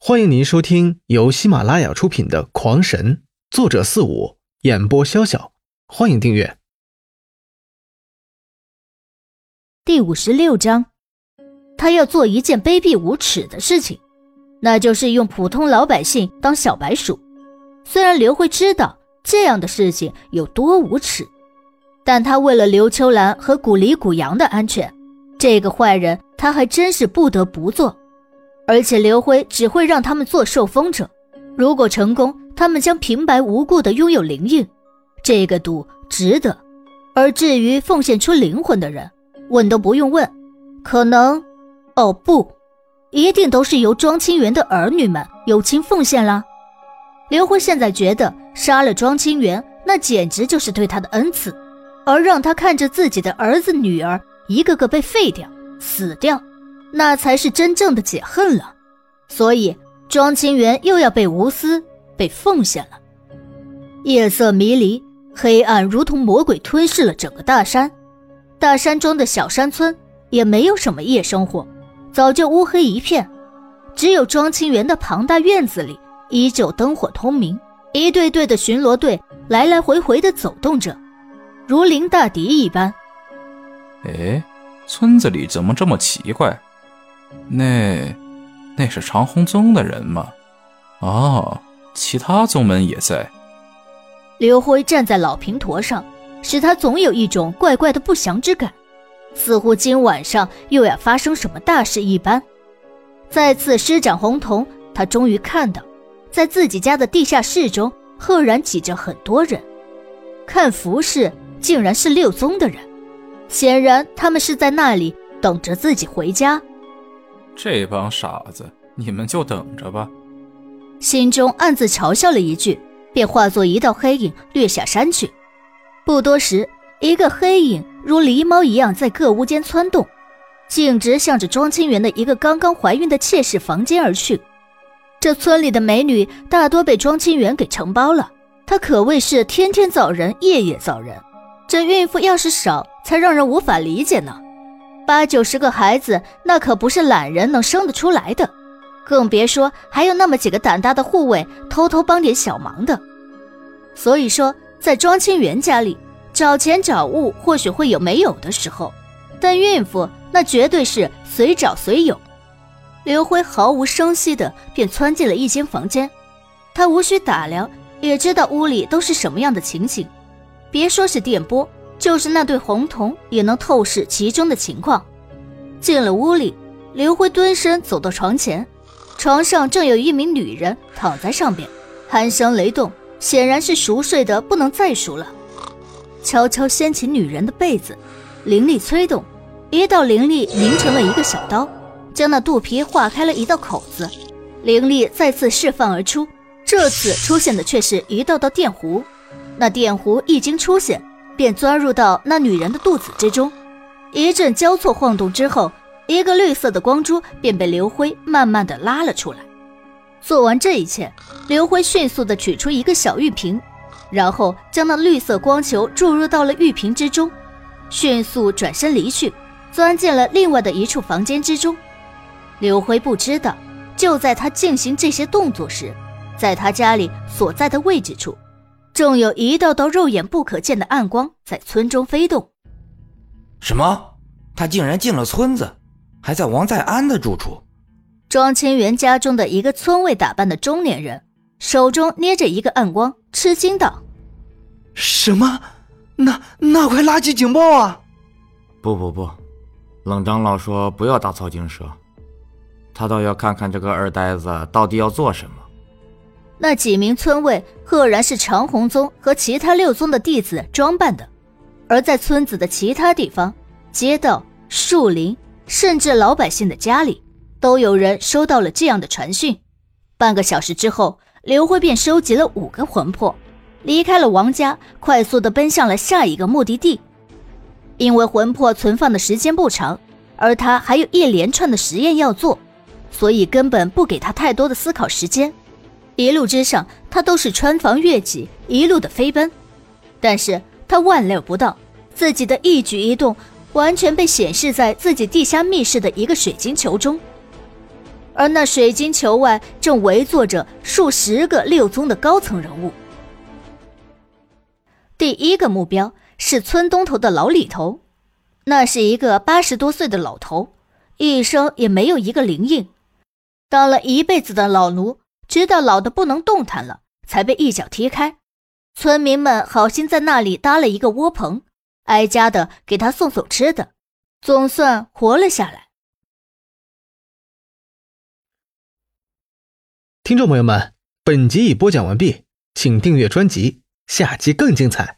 欢迎您收听由喜马拉雅出品的《狂神》，作者四五，演播潇潇。欢迎订阅。第五十六章，他要做一件卑鄙无耻的事情，那就是用普通老百姓当小白鼠。虽然刘辉知道这样的事情有多无耻，但他为了刘秋兰和古离古阳的安全，这个坏人他还真是不得不做。而且刘辉只会让他们做受封者，如果成功，他们将平白无故的拥有灵印，这个赌值得。而至于奉献出灵魂的人，问都不用问，可能，哦不，一定都是由庄清源的儿女们友情奉献啦。刘辉现在觉得杀了庄清源，那简直就是对他的恩赐，而让他看着自己的儿子女儿一个个被废掉、死掉。那才是真正的解恨了，所以庄清源又要被无私、被奉献了。夜色迷离，黑暗如同魔鬼吞噬了整个大山。大山中的小山村也没有什么夜生活，早就乌黑一片。只有庄清源的庞大院子里依旧灯火通明，一队队的巡逻队来来回回的走动着，如临大敌一般。哎，村子里怎么这么奇怪？那，那是长虹宗的人吗？哦，其他宗门也在。刘辉站在老平坨上，使他总有一种怪怪的不祥之感，似乎今晚上又要发生什么大事一般。再次施展红瞳，他终于看到，在自己家的地下室中，赫然挤着很多人，看服饰竟然是六宗的人，显然他们是在那里等着自己回家。这帮傻子，你们就等着吧。心中暗自嘲笑了一句，便化作一道黑影掠下山去。不多时，一个黑影如狸猫一样在各屋间窜动，径直向着庄清源的一个刚刚怀孕的妾室房间而去。这村里的美女大多被庄清源给承包了，他可谓是天天造人，夜夜造人。这孕妇要是少，才让人无法理解呢。八九十个孩子，那可不是懒人能生得出来的，更别说还有那么几个胆大的护卫偷偷帮点小忙的。所以说，在庄清源家里找钱找物或许会有没有的时候，但孕妇那绝对是随找随有。刘辉毫无声息的便窜进了一间房间，他无需打量也知道屋里都是什么样的情形，别说是电波。就是那对红瞳也能透视其中的情况。进了屋里，刘辉蹲身走到床前，床上正有一名女人躺在上边，鼾声雷动，显然是熟睡的不能再熟了。悄悄掀起女人的被子，灵力催动，一道灵力凝成了一个小刀，将那肚皮划开了一道口子。灵力再次释放而出，这次出现的却是一道道电弧。那电弧一经出现。便钻入到那女人的肚子之中，一阵交错晃动之后，一个绿色的光珠便被刘辉慢慢的拉了出来。做完这一切，刘辉迅速的取出一个小玉瓶，然后将那绿色光球注入到了玉瓶之中，迅速转身离去，钻进了另外的一处房间之中。刘辉不知道，就在他进行这些动作时，在他家里所在的位置处。正有一道道肉眼不可见的暗光在村中飞动。什么？他竟然进了村子，还在王在安的住处。庄清源家中的一个村卫打扮的中年人，手中捏着一个暗光，吃惊道：“什么？那那快拉起警报啊！”不不不，冷长老说不要打草惊蛇，他倒要看看这个二呆子到底要做什么。那几名村卫赫然是长虹宗和其他六宗的弟子装扮的，而在村子的其他地方、街道、树林，甚至老百姓的家里，都有人收到了这样的传讯。半个小时之后，刘辉便收集了五个魂魄，离开了王家，快速的奔向了下一个目的地。因为魂魄存放的时间不长，而他还有一连串的实验要做，所以根本不给他太多的思考时间。一路之上，他都是穿房越脊，一路的飞奔。但是他万料不到，自己的一举一动完全被显示在自己地下密室的一个水晶球中。而那水晶球外正围坐着数十个六宗的高层人物。第一个目标是村东头的老李头，那是一个八十多岁的老头，一生也没有一个灵印，当了一辈子的老奴，直到老的不能动弹了，才被一脚踢开。村民们好心在那里搭了一个窝棚，挨家的给他送送吃的，总算活了下来。听众朋友们，本集已播讲完毕，请订阅专辑，下集更精彩。